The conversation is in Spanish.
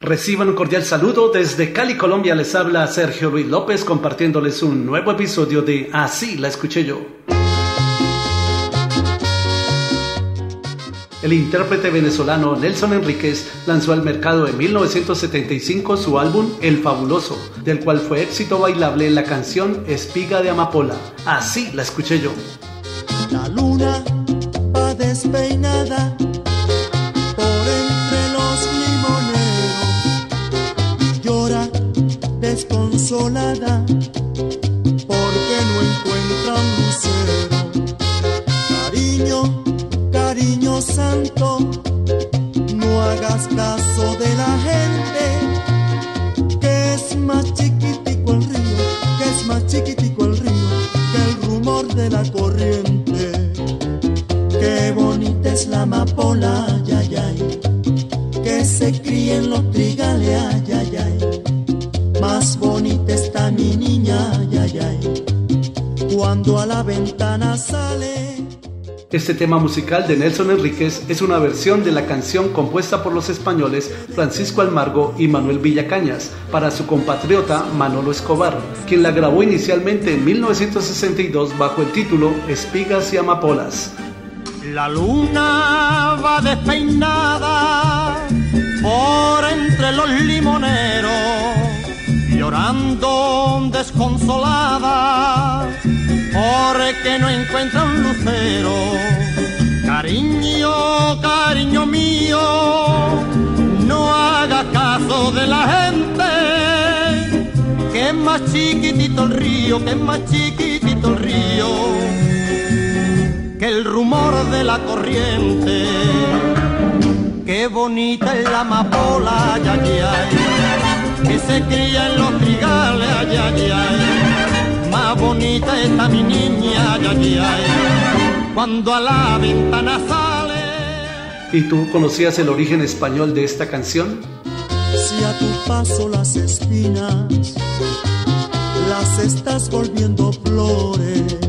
Reciban un cordial saludo desde Cali, Colombia. Les habla Sergio Luis López compartiéndoles un nuevo episodio de Así la escuché yo. El intérprete venezolano Nelson Enríquez lanzó al mercado en 1975 su álbum El Fabuloso, del cual fue éxito bailable la canción Espiga de Amapola. Así la escuché yo. La luna va despeinada desconsolada porque no encuentra un lucero. Cariño, cariño santo, no hagas caso de la gente, que es más chiquitico el río, que es más chiquitico el río que el rumor de la corriente. Qué bonita es la amapola, ay, ay, que se cría en los trigales, bonita está mi niña, cuando a la ventana sale. Este tema musical de Nelson Enríquez es una versión de la canción compuesta por los españoles Francisco Almargo y Manuel Villacañas para su compatriota Manolo Escobar, quien la grabó inicialmente en 1962 bajo el título Espigas y Amapolas. La luna va despeinada por entre los limoneros llorando desconsolada porque no encuentra un lucero. Cariño, cariño mío, no haga caso de la gente, que más chiquitito el río, que es más chiquitito el río, que el rumor de la corriente. Qué bonita es la amapola, ya, ya que se cría en los bonita está mi niña, ay, ay, ay. Cuando a la ventana sale. ¿Y tú conocías el origen español de esta canción? Si a tu paso las espinas las estás volviendo flores